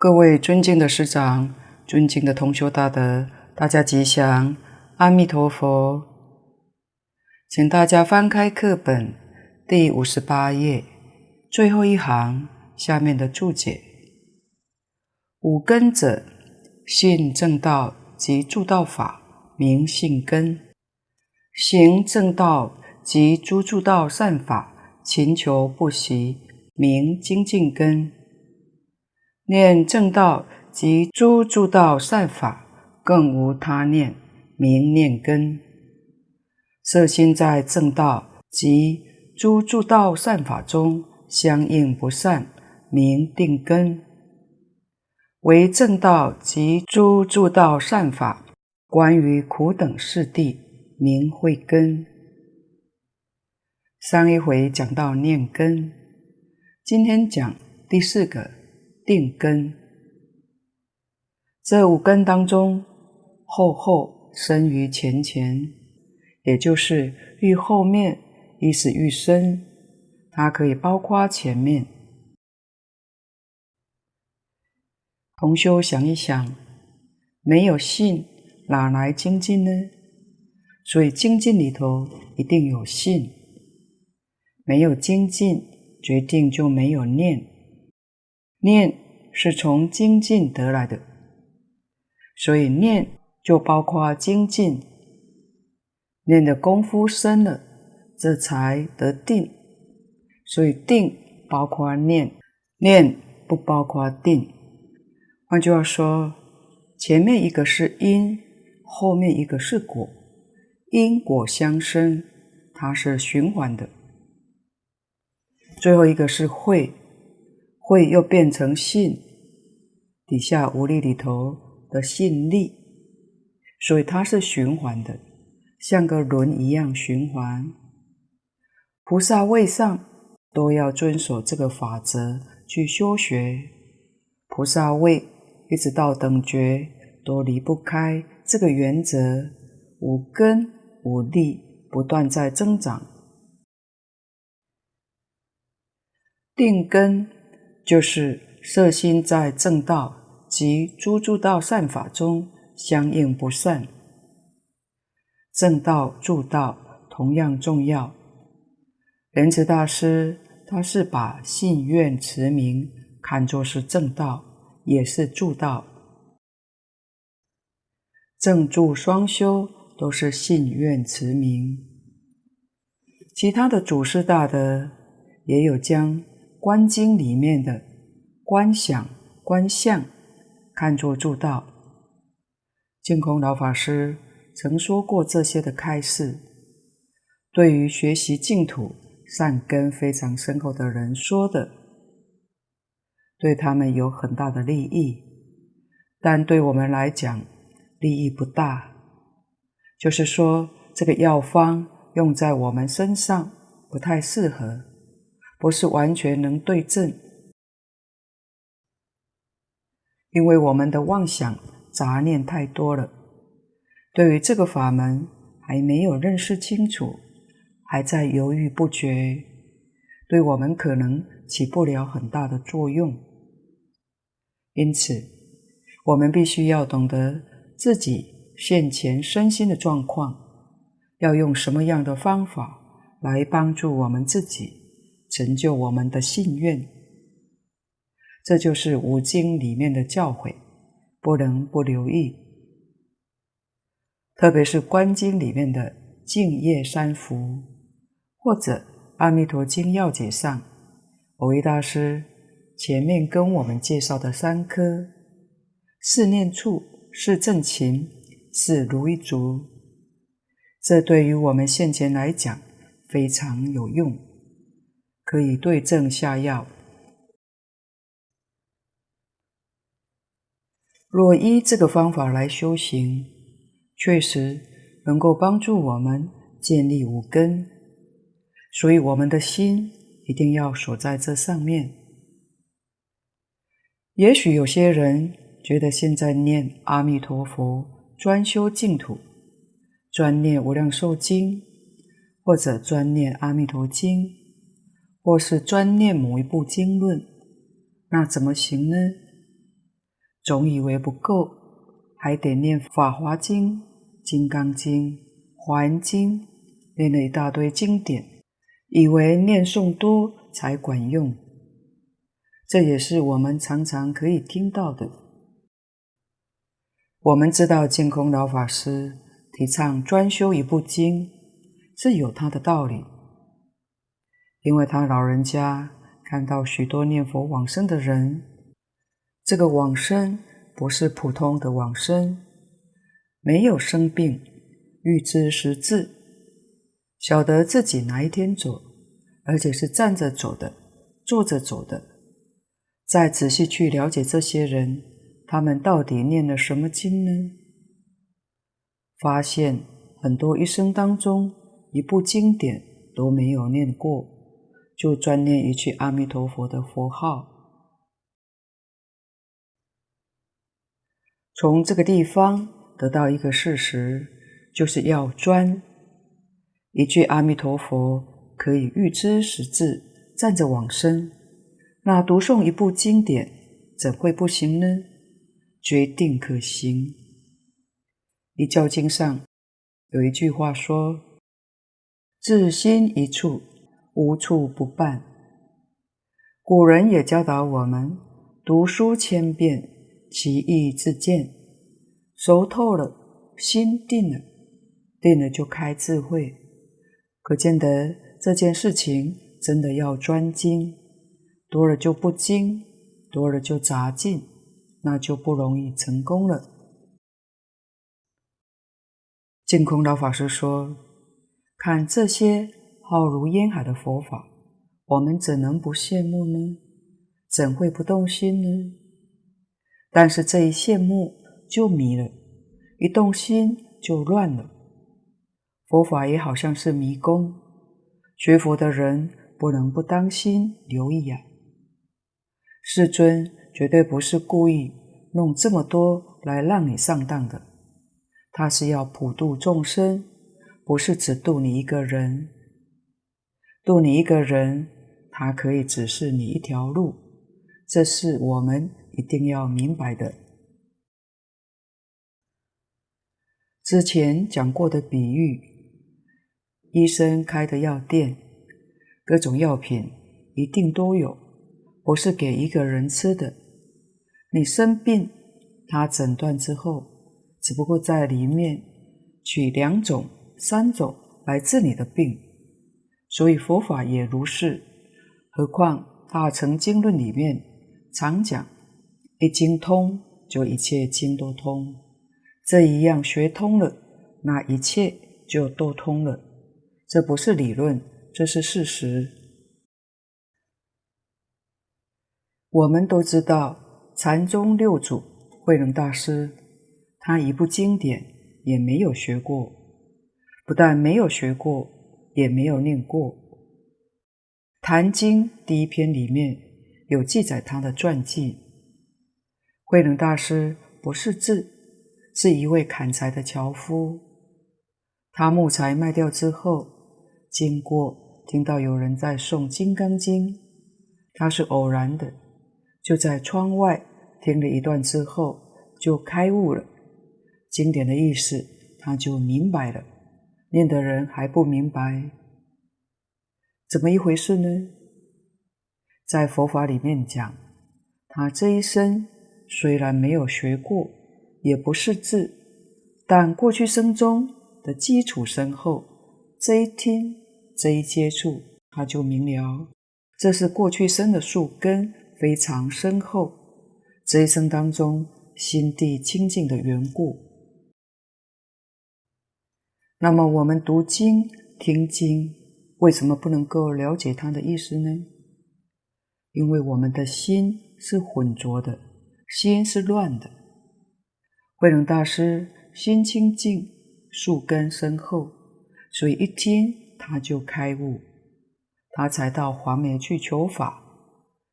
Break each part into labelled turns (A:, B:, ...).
A: 各位尊敬的师长、尊敬的同修大德，大家吉祥，阿弥陀佛。请大家翻开课本第五十八页最后一行下面的注解：五根者，信正道及助道法，名信根；行正道及诸助道善法，勤求不息，名精进根。念正道及诸诸道善法，更无他念，名念根。色心在正道及诸诸道善法中相应不善，名定根。为正道及诸诸道善法，关于苦等事地，名慧根。上一回讲到念根，今天讲第四个。定根，这五根当中，后后生于前前，也就是愈后面，意思愈深。它可以包括前面。同修想一想，没有信，哪来精进呢？所以精进里头一定有信，没有精进，决定就没有念。念是从精进得来的，所以念就包括精进。念的功夫深了，这才得定。所以定包括念，念不包括定。换句话说，前面一个是因，后面一个是果，因果相生，它是循环的。最后一个是慧。慧又变成信，底下五力里头的信力，所以它是循环的，像个轮一样循环。菩萨位上都要遵守这个法则去修学，菩萨位一直到等觉都离不开这个原则，五根五力不断在增长，定根。就是色心在正道及诸诸道善法中相应不散，正道助道同样重要。莲池大师他是把信愿持名看作是正道，也是助道，正助双修都是信愿持名。其他的祖师大德也有将。观经里面的观想、观相，看作助道。净空老法师曾说过这些的开示，对于学习净土善根非常深厚的人说的，对他们有很大的利益，但对我们来讲利益不大。就是说，这个药方用在我们身上不太适合。不是完全能对症，因为我们的妄想杂念太多了，对于这个法门还没有认识清楚，还在犹豫不决，对我们可能起不了很大的作用。因此，我们必须要懂得自己现前身心的状况，要用什么样的方法来帮助我们自己。成就我们的信愿，这就是五经里面的教诲，不能不留意。特别是观经里面的净业三福，或者《阿弥陀经要解》上，蕅益大师前面跟我们介绍的三颗：四念处、是正勤、是如意足，这对于我们现前来讲非常有用。可以对症下药。若依这个方法来修行，确实能够帮助我们建立五根。所以，我们的心一定要锁在这上面。也许有些人觉得现在念阿弥陀佛，专修净土，专念无量寿经，或者专念阿弥陀经。或是专念某一部经论，那怎么行呢？总以为不够，还得念《法华经》《金刚经》《华严经》，念了一大堆经典，以为念诵多才管用。这也是我们常常可以听到的。我们知道净空老法师提倡专修一部经，是有他的道理，因为他老人家看到许多念佛往生的人。这个往生不是普通的往生，没有生病，预知时至，晓得自己哪一天走，而且是站着走的，坐着走的。再仔细去了解这些人，他们到底念了什么经呢？发现很多一生当中一部经典都没有念过，就专念一句阿弥陀佛的佛号。从这个地方得到一个事实，就是要专。一句阿弥陀佛可以预知时至，站着往生。那读诵一部经典怎会不行呢？决定可行。一教经上有一句话说：“至心一处，无处不办。”古人也教导我们：读书千遍。其义自见，熟透了，心定了，定了就开智慧。可见得这件事情真的要专精，多了就不精，多了就杂进，那就不容易成功了。净空老法师说：“看这些浩如烟海的佛法，我们怎能不羡慕呢？怎会不动心呢？”但是这一羡慕就迷了，一动心就乱了。佛法也好像是迷宫，学佛的人不能不当心留意呀。世尊绝对不是故意弄这么多来让你上当的，他是要普度众生，不是只度你一个人。度你一个人，他可以指示你一条路，这是我们。一定要明白的。之前讲过的比喻，医生开的药店，各种药品一定都有，不是给一个人吃的。你生病，他诊断之后，只不过在里面取两种、三种来治你的病。所以佛法也如是。何况《大乘经论》里面常讲。一经通，就一切经都通。这一样学通了，那一切就都通了。这不是理论，这是事实。我们都知道，禅宗六祖慧能大师，他一部经典也没有学过，不但没有学过，也没有念过。《坛经》第一篇里面有记载他的传记。慧能大师不识字，是一位砍柴的樵夫。他木材卖掉之后，经过听到有人在诵《金刚经》，他是偶然的，就在窗外听了一段之后，就开悟了。经典的意思他就明白了，念的人还不明白，怎么一回事呢？在佛法里面讲，他这一生。虽然没有学过，也不识字，但过去生中的基础深厚，这一听，这一接触，他就明了，这是过去生的树根非常深厚，这一生当中心地清净的缘故。那么我们读经、听经，为什么不能够了解它的意思呢？因为我们的心是浑浊的。心是乱的，慧能大师心清净，树根深厚，所以一听他就开悟，他才到黄梅去求法，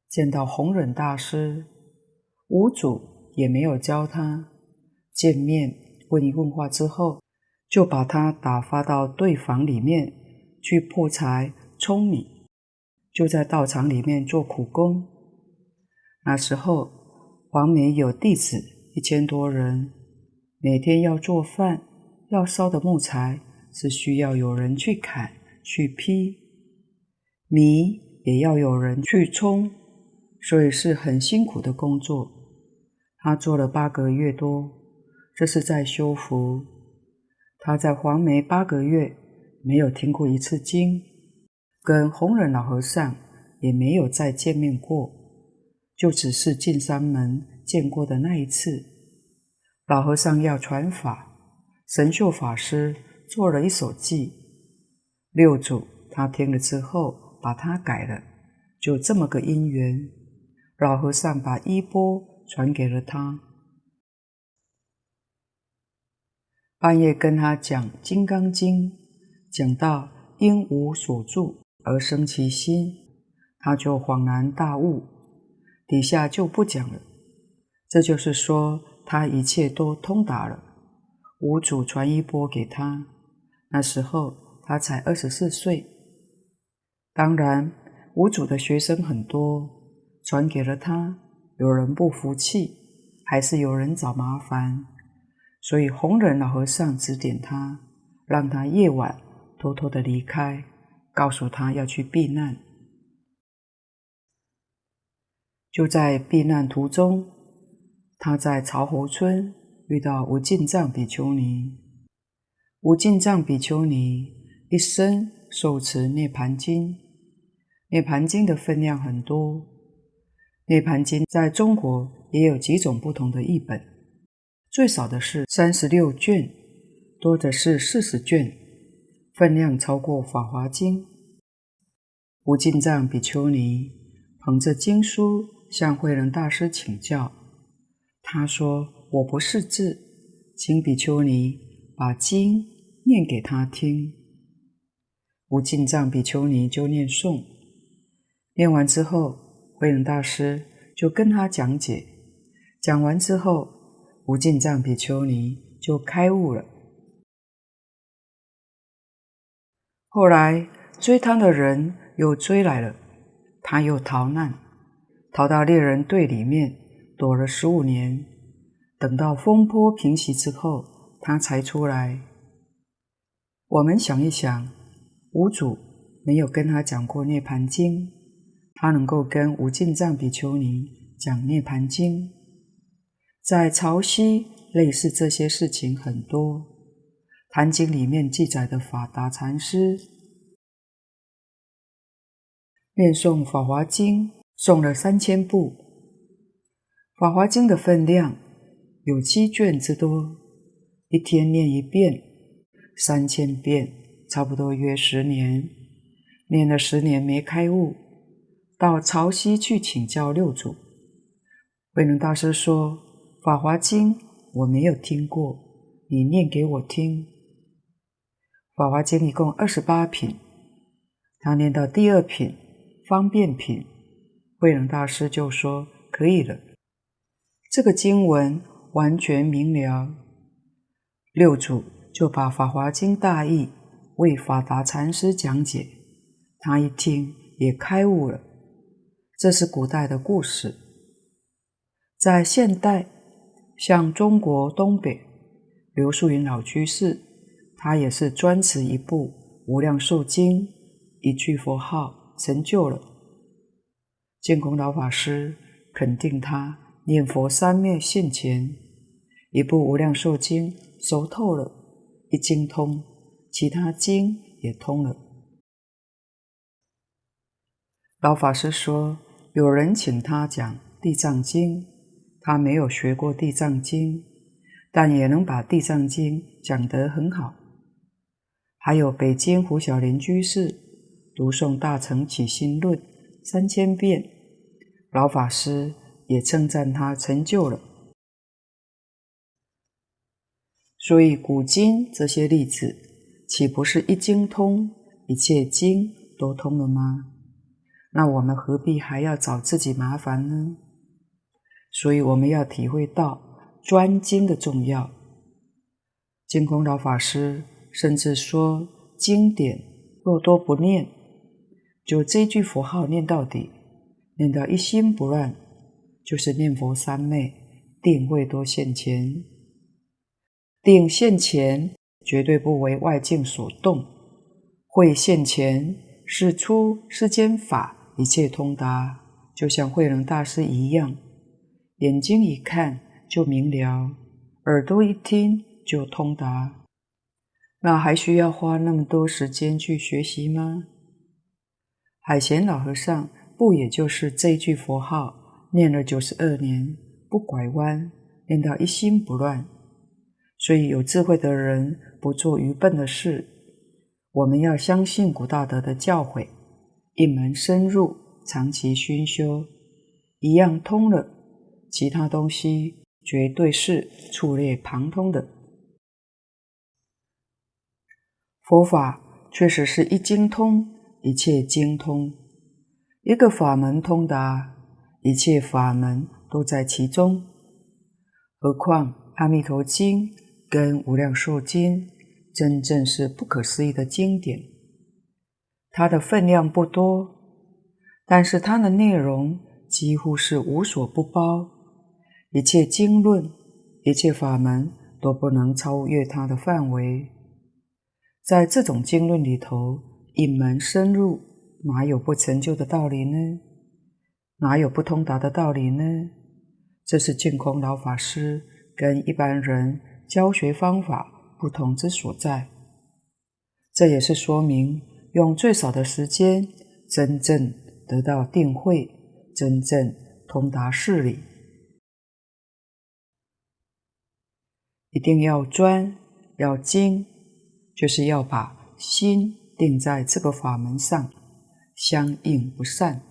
A: 见到弘忍大师，五祖也没有教他，见面问一问话之后，就把他打发到对房里面去破柴、舂米，就在道场里面做苦工。那时候。黄梅有弟子一千多人，每天要做饭，要烧的木材是需要有人去砍、去劈，米也要有人去冲，所以是很辛苦的工作。他做了八个月多，这是在修福。他在黄梅八个月，没有听过一次经，跟弘忍老和尚也没有再见面过，就只是进山门见过的那一次。老和尚要传法，神秀法师做了一首偈，六祖他听了之后把它改了，就这么个因缘，老和尚把衣钵。传给了他。半夜跟他讲《金刚经》，讲到因无所住而生其心，他就恍然大悟。底下就不讲了。这就是说，他一切都通达了。五祖传衣钵给他，那时候他才二十四岁。当然，五祖的学生很多，传给了他。有人不服气，还是有人找麻烦，所以弘忍老和尚指点他，让他夜晚偷偷的离开，告诉他要去避难。就在避难途中，他在曹侯村遇到无尽藏比丘尼。无尽藏比丘尼一生受持《涅槃经》，《涅槃经》的分量很多。《涅槃经》在中国也有几种不同的译本，最少的是三十六卷，多的是四十卷，分量超过《法华经》。无尽藏比丘尼捧着经书向慧能大师请教，他说：“我不识字，请比丘尼把经念给他听。”无尽藏比丘尼就念诵，念完之后。慧能大师就跟他讲解，讲完之后，无尽藏比丘尼就开悟了。后来追他的人又追来了，他又逃难，逃到猎人队里面躲了十五年，等到风波平息之后，他才出来。我们想一想，五祖没有跟他讲过《涅槃经》。他能够跟无尽藏比丘尼讲《涅槃经》，在潮汐类似这些事情很多，《坛经》里面记载的法达禅师念诵《法华经》，诵了三千部，《法华经》的分量有七卷之多，一天念一遍，三千遍，差不多约十年，念了十年没开悟。到潮汐去请教六祖，慧能大师说：“《法华经》我没有听过，你念给我听。”《法华经》一共二十八品，他念到第二品方便品，慧能大师就说：“可以了，这个经文完全明了。”六祖就把《法华经》大意为法达禅师讲解，他一听也开悟了。这是古代的故事，在现代，像中国东北，刘素云老居士，他也是专持一部《无量寿经》，一句佛号成就了。净空老法师肯定他念佛三昧现前，一部《无量寿经》熟透了，一经通，其他经也通了。老法师说。有人请他讲《地藏经》，他没有学过《地藏经》，但也能把《地藏经》讲得很好。还有北京胡小林居士读诵《大乘起心论》三千遍，老法师也称赞他成就了。所以古今这些例子，岂不是一经通，一切经都通了吗？那我们何必还要找自己麻烦呢？所以我们要体会到专精的重要。净空老法师甚至说，经典若多不念，就这句佛号念到底，念到一心不乱，就是念佛三昧，定慧多现前。定现前，绝对不为外境所动；慧现前，是出世间法，一切通达，就像慧能大师一样，眼睛一看就明了，耳朵一听就通达。那还需要花那么多时间去学习吗？海贤老和尚不也就是这句佛号念了九十二年，不拐弯，念到一心不乱。所以有智慧的人不做愚笨的事。我们要相信古大德的教诲，一门深入，长期熏修，一样通了，其他东西绝对是触类旁通的。佛法确实是一经通，一切精通；一个法门通达，一切法门都在其中。何况《阿弥陀经》跟《无量寿经》，真正是不可思议的经典。它的分量不多，但是它的内容几乎是无所不包，一切经论、一切法门都不能超越它的范围。在这种经论里头，一门深入，哪有不成就的道理呢？哪有不通达的道理呢？这是净空老法师跟一般人教学方法不同之所在。这也是说明用最少的时间，真正得到定慧，真正通达事理，一定要专，要精。就是要把心定在这个法门上，相应不散。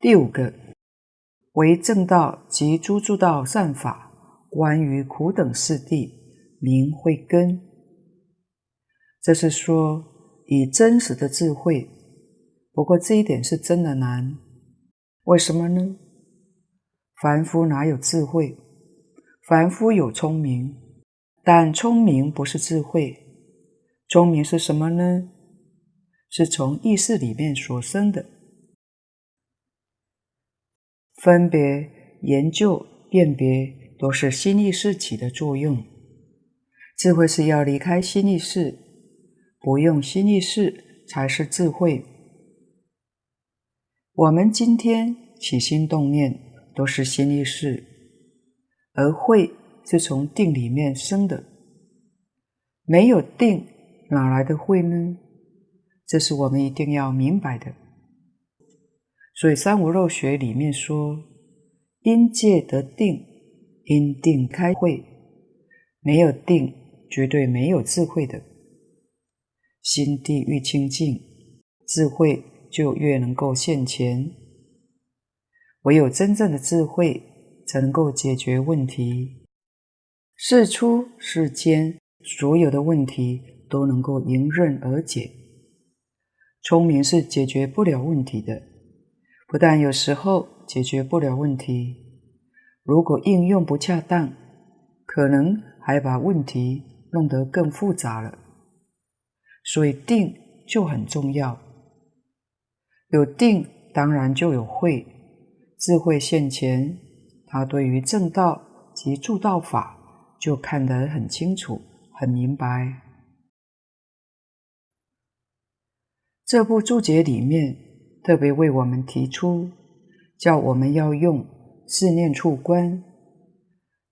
A: 第五个，为正道及诸诸道善法，关于苦等四谛，名慧根。这是说以真实的智慧，不过这一点是真的难。为什么呢？凡夫哪有智慧？凡夫有聪明。但聪明不是智慧，聪明是什么呢？是从意识里面所生的，分别、研究、辨别，都是心意识起的作用。智慧是要离开心意识，不用心意识才是智慧。我们今天起心动念都是心意识，而慧。是从定里面生的，没有定，哪来的慧呢？这是我们一定要明白的。所以三无漏学里面说，因戒得定，因定开慧，没有定，绝对没有智慧的。心地愈清净，智慧就越能够现前。唯有真正的智慧，才能够解决问题。事出世间所有的问题都能够迎刃而解。聪明是解决不了问题的，不但有时候解决不了问题，如果应用不恰当，可能还把问题弄得更复杂了。所以定就很重要，有定当然就有慧，智慧现前，他对于正道及助道法。就看得很清楚，很明白。这部注解里面特别为我们提出，叫我们要用四念处观。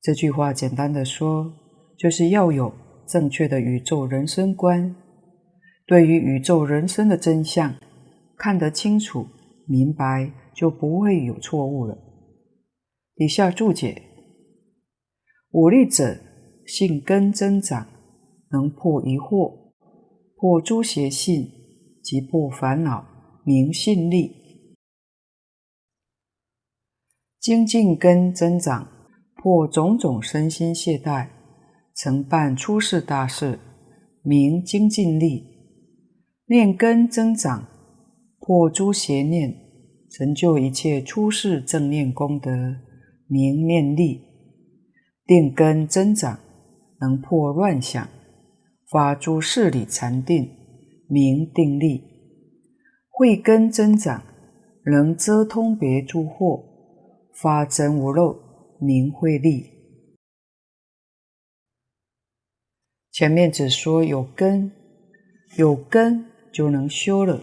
A: 这句话简单的说，就是要有正确的宇宙人生观，对于宇宙人生的真相看得清楚、明白，就不会有错误了。以下注解。五力者，性根增长，能破疑惑，破诸邪性，即破烦恼，名性力。精进根增长，破种种身心懈怠，成办出世大事，名精进力。念根增长，破诸邪念，成就一切出世正念功德，明念力。定根增长，能破乱想，发诸事理禅定，名定力；慧根增长，能遮通别诸惑，发真无漏，名慧利。前面只说有根，有根就能修了；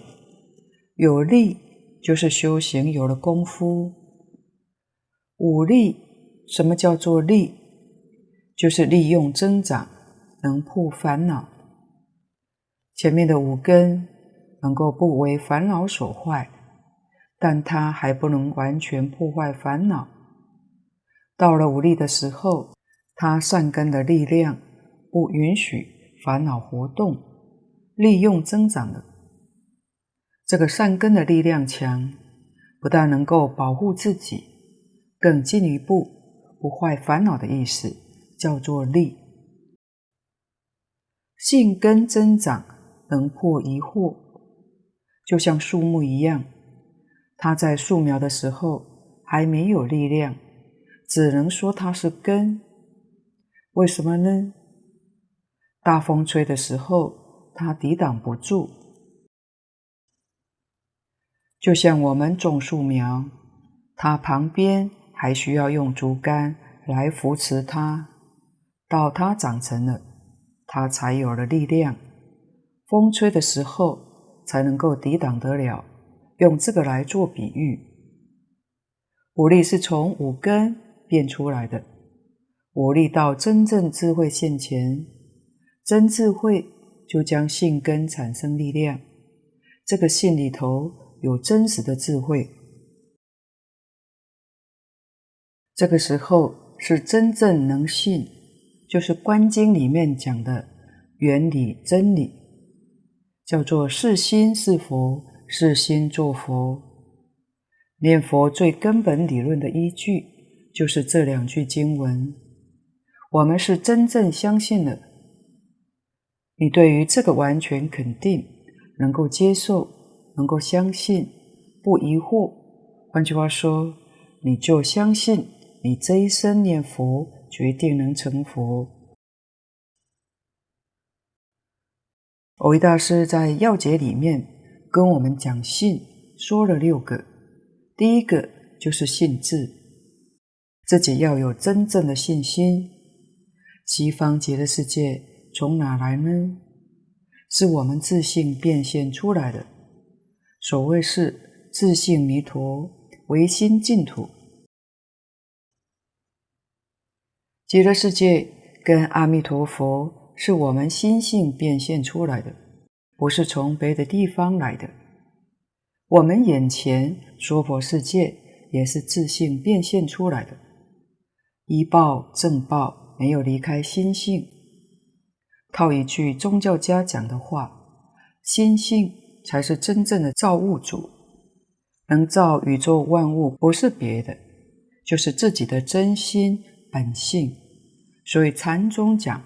A: 有力，就是修行有了功夫。五利，什么叫做利？就是利用增长，能破烦恼。前面的五根能够不为烦恼所坏，但它还不能完全破坏烦恼。到了五利的时候，它善根的力量。不允许烦恼活动，利用增长的。这个善根的力量强，不但能够保护自己，更进一步不坏烦恼的意思，叫做利。性根增长，能破疑惑，就像树木一样，它在树苗的时候还没有力量，只能说它是根。为什么呢？大风吹的时候，它抵挡不住，就像我们种树苗，它旁边还需要用竹竿来扶持它，到它长成了，它才有了力量。风吹的时候才能够抵挡得了。用这个来做比喻，武力是从五根变出来的，武力到真正智慧现前。真智慧就将信根产生力量，这个信里头有真实的智慧，这个时候是真正能信，就是《观经》里面讲的原理真理，叫做是心是佛，是心作佛。念佛最根本理论的依据就是这两句经文，我们是真正相信了。你对于这个完全肯定，能够接受，能够相信，不疑惑。换句话说，你就相信你这一生念佛，决定能成佛。蕅益大师在要解里面跟我们讲信，说了六个。第一个就是信自，自己要有真正的信心。西方极乐世界。从哪来呢？是我们自信变现出来的。所谓是自信弥陀，唯心净土。极乐世界跟阿弥陀佛是我们心性变现出来的，不是从别的地方来的。我们眼前娑婆世界也是自性变现出来的，依报正报没有离开心性。套一句宗教家讲的话，心性才是真正的造物主，能造宇宙万物不是别的，就是自己的真心本性。所以禅宗讲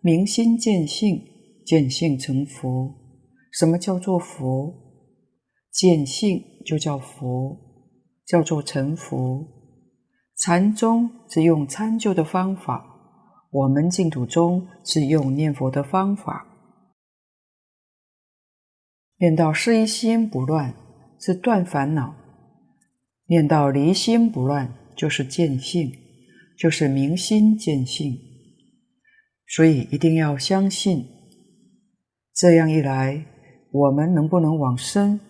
A: 明心见性，见性成佛。什么叫做佛？见性就叫佛，叫做成佛。禅宗是用参究的方法。我们净土宗是用念佛的方法，念到事一心不乱是断烦恼，念到离心不乱就是见性，就是明心见性。所以一定要相信，这样一来，我们能不能往生，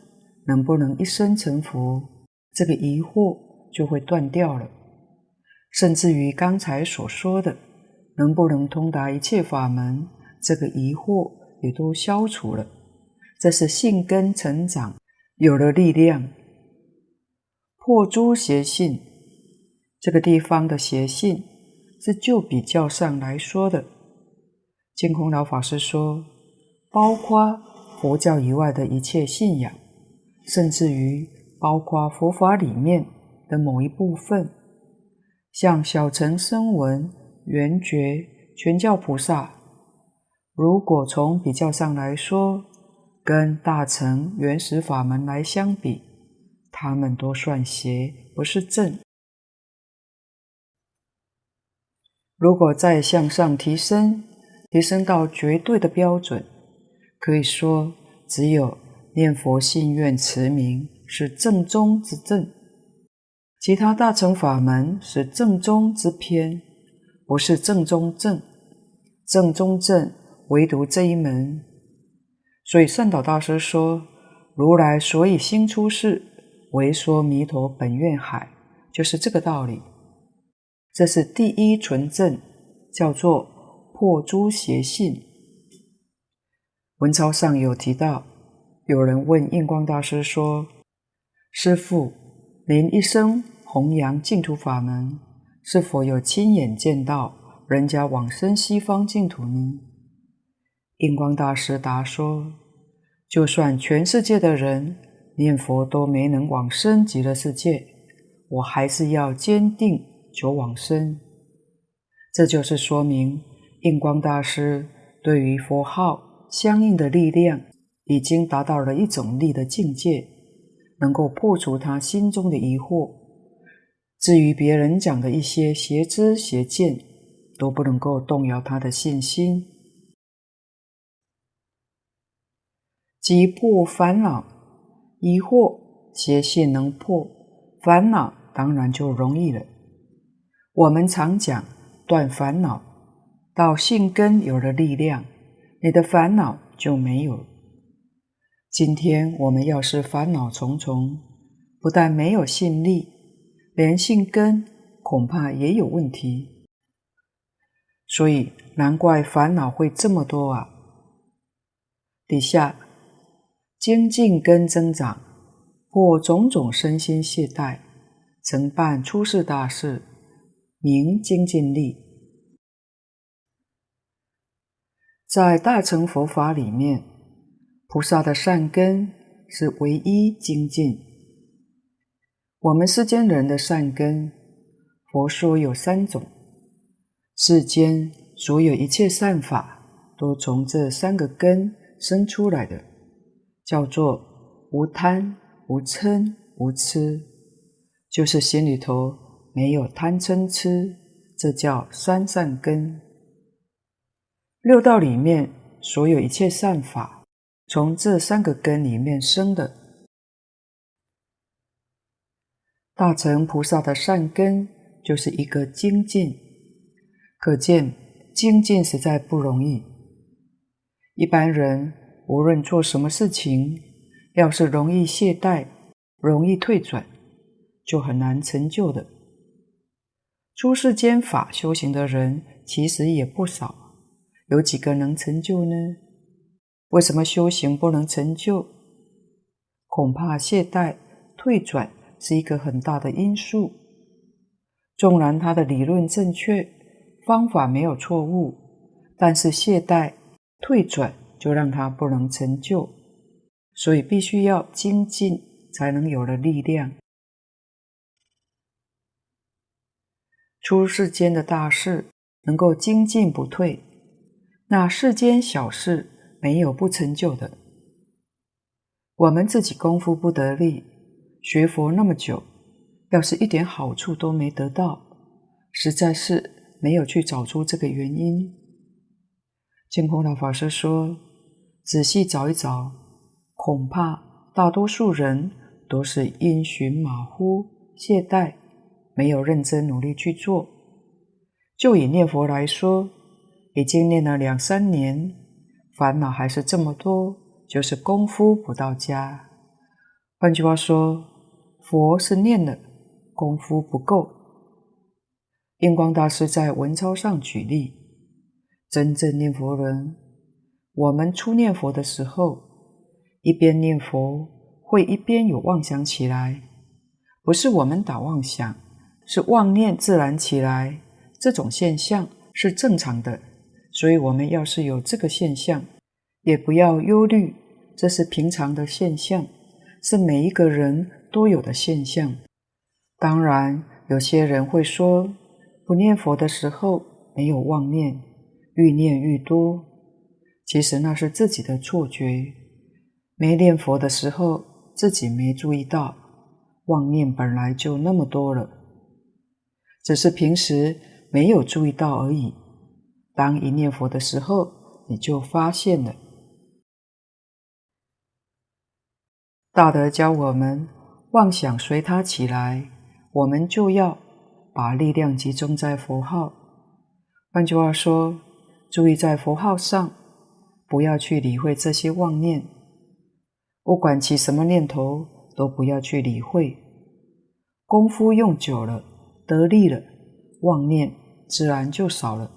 A: 能不能一生成佛，这个疑惑就会断掉了，甚至于刚才所说的。能不能通达一切法门，这个疑惑也都消除了。这是性根成长，有了力量，破诸邪信。这个地方的邪性是就比较上来说的。净空老法师说，包括佛教以外的一切信仰，甚至于包括佛法里面的某一部分，像小乘声闻。缘觉全教菩萨，如果从比较上来说，跟大乘原始法门来相比，他们都算邪，不是正。如果再向上提升，提升到绝对的标准，可以说只有念佛信愿持名是正宗之正。其他大乘法门是正宗之偏，不是正宗正。正宗正唯独这一门。所以善导大师说：“如来所以兴出世，为说弥陀本愿海。”就是这个道理。这是第一纯正，叫做破诸邪信。文钞上有提到，有人问印光大师说：“师父，您一生弘扬净土法门，是否有亲眼见到人家往生西方净土呢？”印光大师答说：“就算全世界的人念佛都没能往生极乐世界，我还是要坚定求往生。”这就是说明印光大师对于佛号。相应的力量已经达到了一种力的境界，能够破除他心中的疑惑。至于别人讲的一些邪知邪见，都不能够动摇他的信心。即破烦恼、疑惑、邪信能破，烦恼当然就容易了。我们常讲断烦恼，到性根有了力量。你的烦恼就没有。今天我们要是烦恼重重，不但没有信力，连性根恐怕也有问题。所以难怪烦恼会这么多啊！底下精进根增长，或种种身心懈怠，曾办出世大事，明精进力。在大乘佛法里面，菩萨的善根是唯一精进。我们世间人的善根，佛说有三种，世间所有一切善法，都从这三个根生出来的，叫做无贪、无嗔、无痴，就是心里头没有贪嗔痴，这叫三善根。六道里面所有一切善法，从这三个根里面生的。大乘菩萨的善根就是一个精进，可见精进实在不容易。一般人无论做什么事情，要是容易懈怠、容易退转，就很难成就的。出世间法修行的人其实也不少。有几个能成就呢？为什么修行不能成就？恐怕懈怠、退转是一个很大的因素。纵然他的理论正确，方法没有错误，但是懈怠、退转就让他不能成就。所以必须要精进，才能有了力量。出世间的大事，能够精进不退。那世间小事没有不成就的。我们自己功夫不得力，学佛那么久，要是一点好处都没得到，实在是没有去找出这个原因。净空老法师说：“仔细找一找，恐怕大多数人都是因循马虎、懈怠，没有认真努力去做。就以念佛来说。”已经念了两三年，烦恼还是这么多，就是功夫不到家。换句话说，佛是念了，功夫不够。印光大师在文钞上举例，真正念佛人，我们初念佛的时候，一边念佛会一边有妄想起来，不是我们打妄想，是妄念自然起来，这种现象是正常的。所以，我们要是有这个现象，也不要忧虑，这是平常的现象，是每一个人都有的现象。当然，有些人会说，不念佛的时候没有妄念，愈念愈多。其实那是自己的错觉，没念佛的时候自己没注意到，妄念本来就那么多了，只是平时没有注意到而已。当一念佛的时候，你就发现了。大德教我们，妄想随他起来，我们就要把力量集中在佛号。换句话说，注意在佛号上，不要去理会这些妄念，不管起什么念头，都不要去理会。功夫用久了，得力了，妄念自然就少了。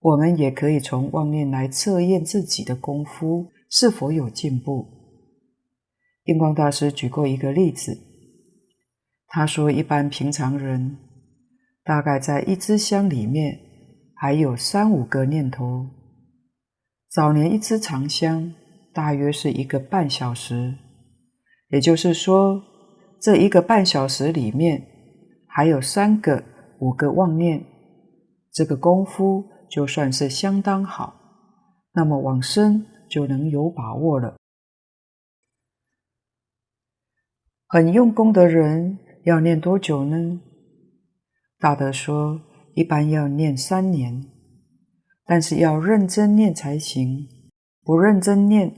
A: 我们也可以从妄念来测验自己的功夫是否有进步。印光大师举过一个例子，他说，一般平常人大概在一支香里面还有三五个念头。早年一支长香大约是一个半小时，也就是说，这一个半小时里面还有三个、五个妄念，这个功夫。就算是相当好，那么往生就能有把握了。很用功的人要念多久呢？大德说，一般要念三年，但是要认真念才行，不认真念，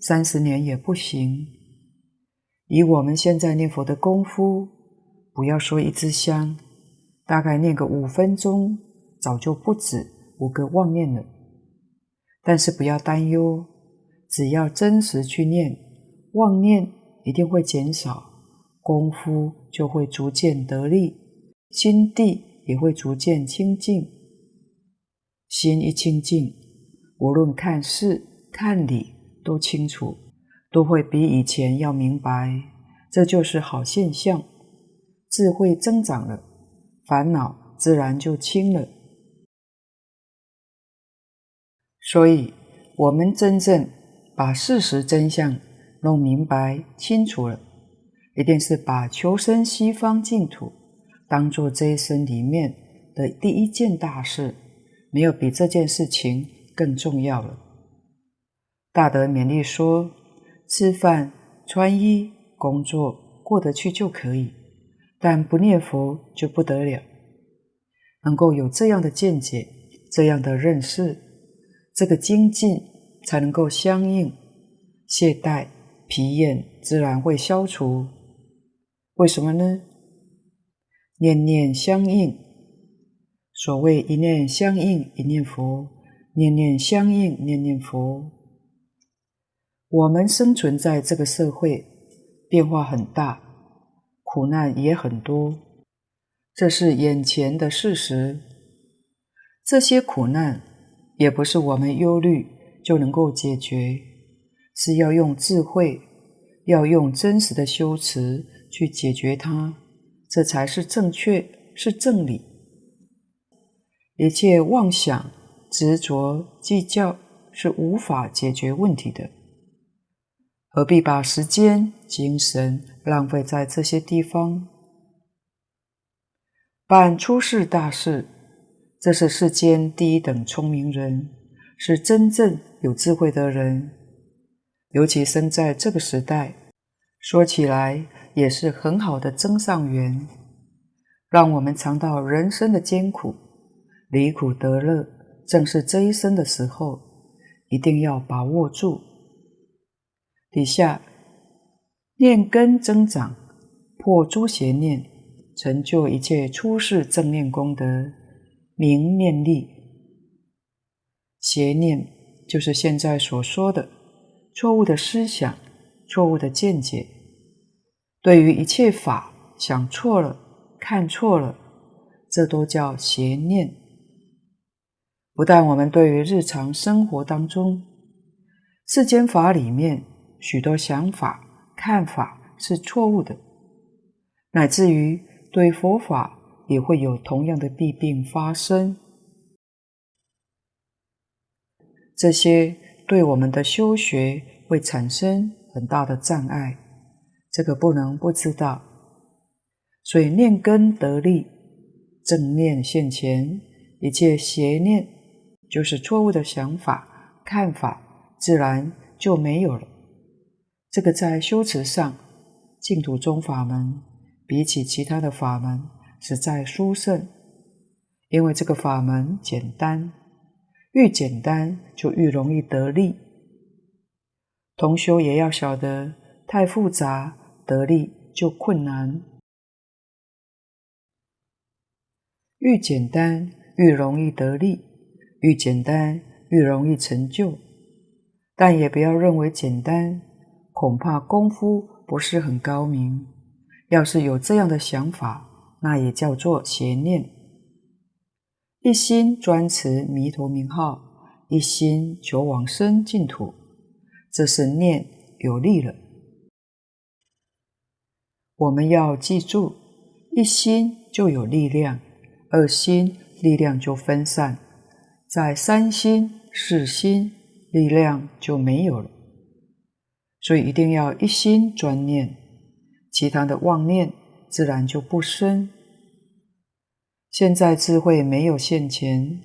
A: 三十年也不行。以我们现在念佛的功夫，不要说一支香，大概念个五分钟，早就不止。五个妄念了，但是不要担忧，只要真实去念，妄念一定会减少，功夫就会逐渐得力，心地也会逐渐清净。心一清净，无论看事看理都清楚，都会比以前要明白，这就是好现象。智慧增长了，烦恼自然就轻了。所以，我们真正把事实真相弄明白清楚了，一定是把求生西方净土当做这一生里面的第一件大事，没有比这件事情更重要了。大德勉励说：吃饭、穿衣、工作过得去就可以，但不念佛就不得了。能够有这样的见解，这样的认识。这个精进才能够相应，懈怠、疲厌自然会消除。为什么呢？念念相应，所谓一念相应一念佛，念念相应念念佛。我们生存在这个社会，变化很大，苦难也很多，这是眼前的事实。这些苦难。也不是我们忧虑就能够解决，是要用智慧，要用真实的修持去解决它，这才是正确，是正理。一切妄想、执着、计较是无法解决问题的，何必把时间、精神浪费在这些地方？办出世大事。这是世间第一等聪明人，是真正有智慧的人，尤其生在这个时代，说起来也是很好的增上缘，让我们尝到人生的艰苦，离苦得乐，正是这一生的时候，一定要把握住。底下念根增长，破诸邪念，成就一切出世正念功德。明念力，邪念就是现在所说的错误的思想、错误的见解。对于一切法想错了、看错了，这都叫邪念。不但我们对于日常生活当中世间法里面许多想法、看法是错误的，乃至于对佛法。也会有同样的弊病发生，这些对我们的修学会产生很大的障碍，这个不能不知道。所以念根得力，正念现前，一切邪念就是错误的想法、看法，自然就没有了。这个在修持上，净土宗法门比起其他的法门。实在殊胜，因为这个法门简单，越简单就越容易得利。同修也要晓得，太复杂得利就困难。愈简单愈容易得利，愈简单愈容易成就。但也不要认为简单，恐怕功夫不是很高明。要是有这样的想法，那也叫做邪念。一心专持弥陀名号，一心求往生净土，这是念有力了。我们要记住，一心就有力量，二心力量就分散，在三心、四心，力量就没有了。所以一定要一心专念，其他的妄念自然就不生。现在智慧没有现前，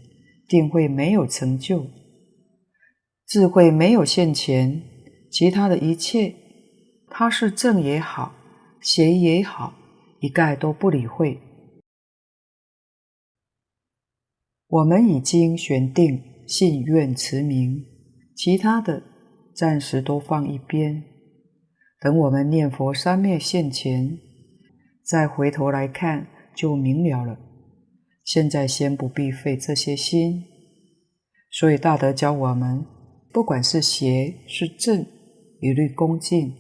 A: 定会没有成就。智慧没有现前，其他的一切，它是正也好。邪也好，一概都不理会。我们已经选定信愿持名，其他的暂时都放一边。等我们念佛三昧现前，再回头来看，就明了了。现在先不必费这些心。所以大德教我们，不管是邪是正，一律恭敬。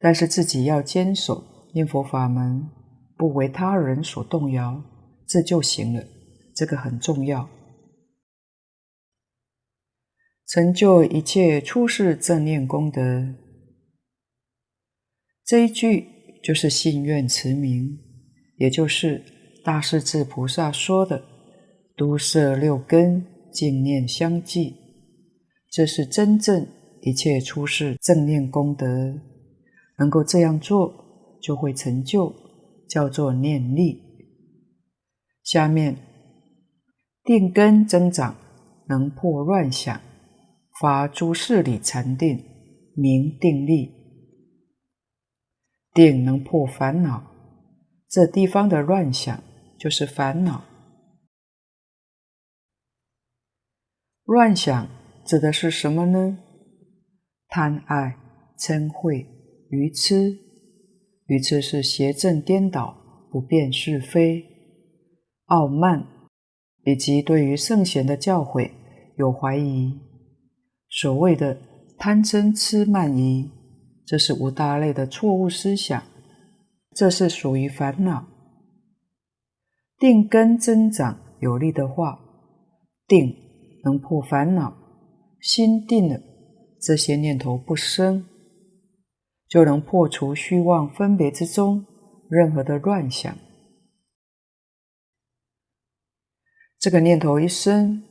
A: 但是自己要坚守念佛法门，不为他人所动摇，这就行了。这个很重要。成就一切出世正念功德，这一句就是信愿持名，也就是大势至菩萨说的“都摄六根，净念相继”，这是真正一切出世正念功德。能够这样做，就会成就，叫做念力。下面定根增长，能破乱想，发诸事理禅定，名定力。定能破烦恼，这地方的乱想就是烦恼。乱想指的是什么呢？贪爱、嗔恚。愚痴，愚痴是邪正颠倒、不辨是非；傲慢，以及对于圣贤的教诲有怀疑。所谓的贪嗔痴慢疑，这是五大类的错误思想，这是属于烦恼。定根增长有力的话，定能破烦恼，心定了，这些念头不生。就能破除虚妄分别之中任何的乱想。这个念头一生，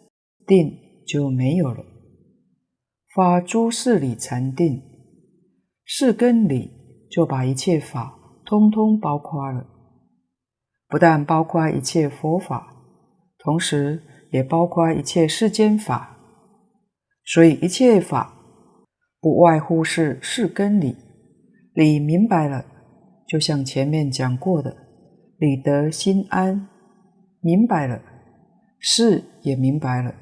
A: 定就没有了。发诸事理禅定，事根理就把一切法通通包括了，不但包括一切佛法，同时也包括一切世间法。所以一切法不外乎是事跟理。理明白了，就像前面讲过的，理得心安，明白了，事也明白了。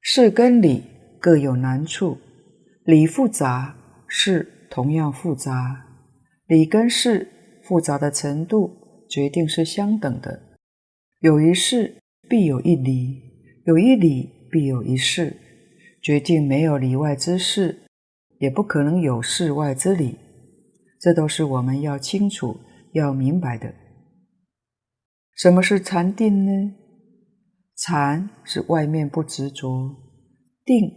A: 事跟理各有难处，理复杂，事同样复杂。理跟事复杂的程度决定是相等的。有一事必有一理，有一理必有一事，决定没有里外之事。也不可能有事外之理，这都是我们要清楚、要明白的。什么是禅定呢？禅是外面不执着，定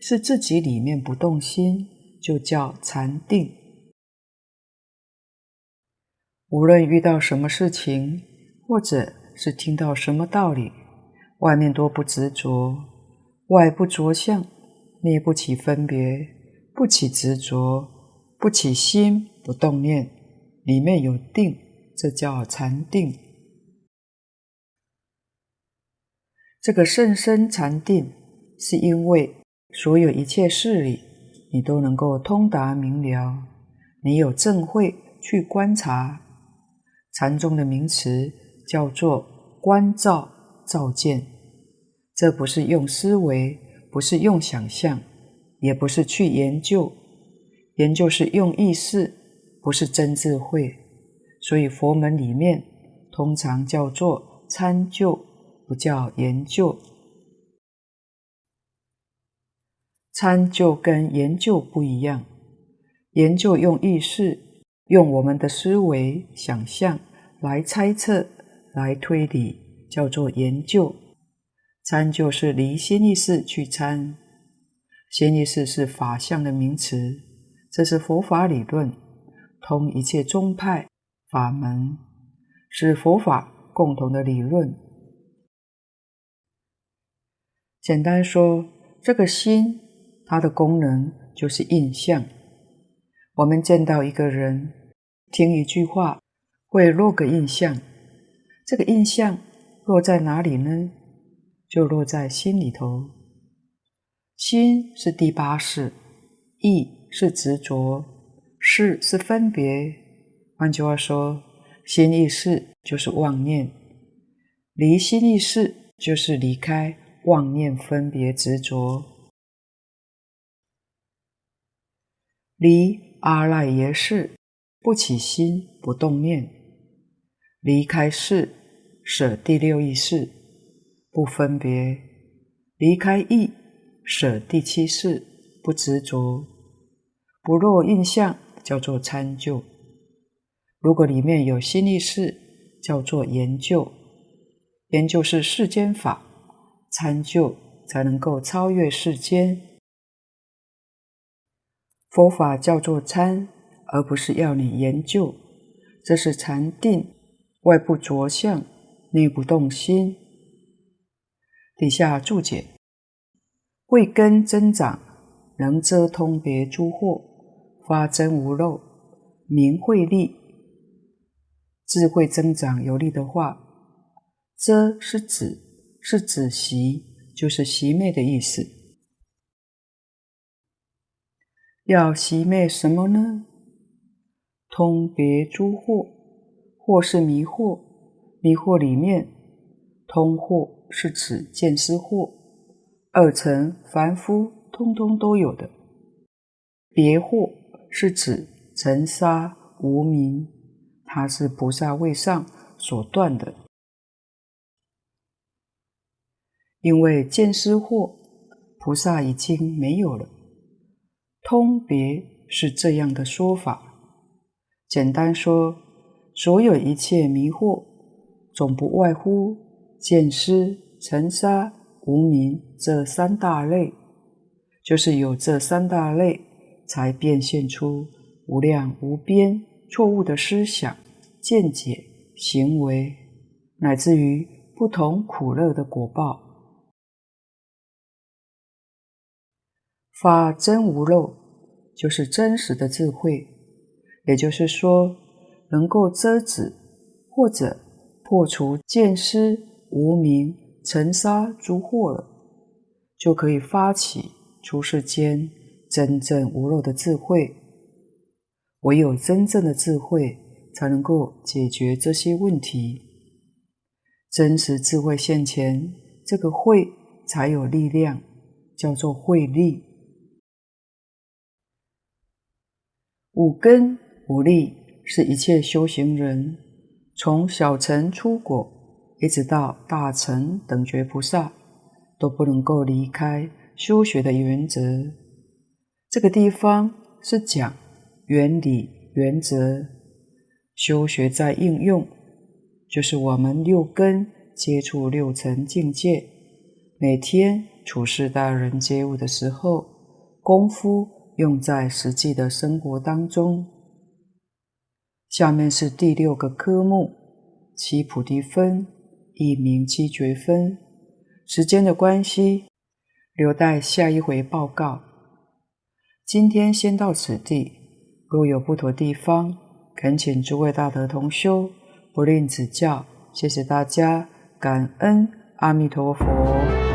A: 是自己里面不动心，就叫禅定。无论遇到什么事情，或者是听到什么道理，外面多不执着，外不着相，内不起分别。不起执着，不起心，不动念，里面有定，这叫禅定。这个甚深禅定，是因为所有一切事理，你都能够通达明了，你有正慧去观察。禅宗的名词叫做观照照见，这不是用思维，不是用想象。也不是去研究，研究是用意识，不是真智慧。所以佛门里面通常叫做参究，不叫研究。参就跟研究不一样，研究用意识，用我们的思维、想象来猜测、来推理，叫做研究。参就是离心意识去参，心意识是法相的名词，这是佛法理论，通一切宗派法门，是佛法共同的理论。简单说，这个心，它的功能就是印象。我们见到一个人，听一句话，会落个印象。这个印象落在哪里呢？就落在心里头。心是第八识，意是执着，识是分别。换句话说，心意识就是妄念，离心意识就是离开妄念分别执着，离阿赖耶识不起心不动念，离开识舍第六意识。不分别，离开意，舍第七识，不执着，不落印象，叫做参究。如果里面有心意事，叫做研究。研究是世间法，参究才能够超越世间。佛法叫做参，而不是要你研究。这是禅定，外不着相，内不动心。底下注解：慧根增长，能遮通别诸惑，发真无漏，名慧力。智慧增长有力的话，遮是指，是指息，就是息灭的意思。要息灭什么呢？通别诸惑，惑是迷惑，迷惑里面通惑。是指见思惑，二乘凡夫通通都有的。别惑是指尘沙无明，它是菩萨位上所断的。因为见思惑，菩萨已经没有了。通别是这样的说法，简单说，所有一切迷惑，总不外乎。见思、尘沙、无明这三大类，就是有这三大类，才变现出无量无边错误的思想、见解、行为，乃至于不同苦乐的果报。发真无漏，就是真实的智慧，也就是说，能够遮止或者破除见思。无明尘沙诸惑了，就可以发起出世间真正无漏的智慧。唯有真正的智慧，才能够解决这些问题。真实智慧现前，这个慧才有力量，叫做慧力。五根五力是一切修行人从小乘出果。一直到大乘等觉菩萨都不能够离开修学的原则。这个地方是讲原理原则，修学在应用，就是我们六根接触六尘境界，每天处事待人接物的时候，功夫用在实际的生活当中。下面是第六个科目：七菩提分。一名七觉分，时间的关系，留待下一回报告。今天先到此地，若有不妥地方，恳请诸位大德同修不吝指教。谢谢大家，感恩阿弥陀佛。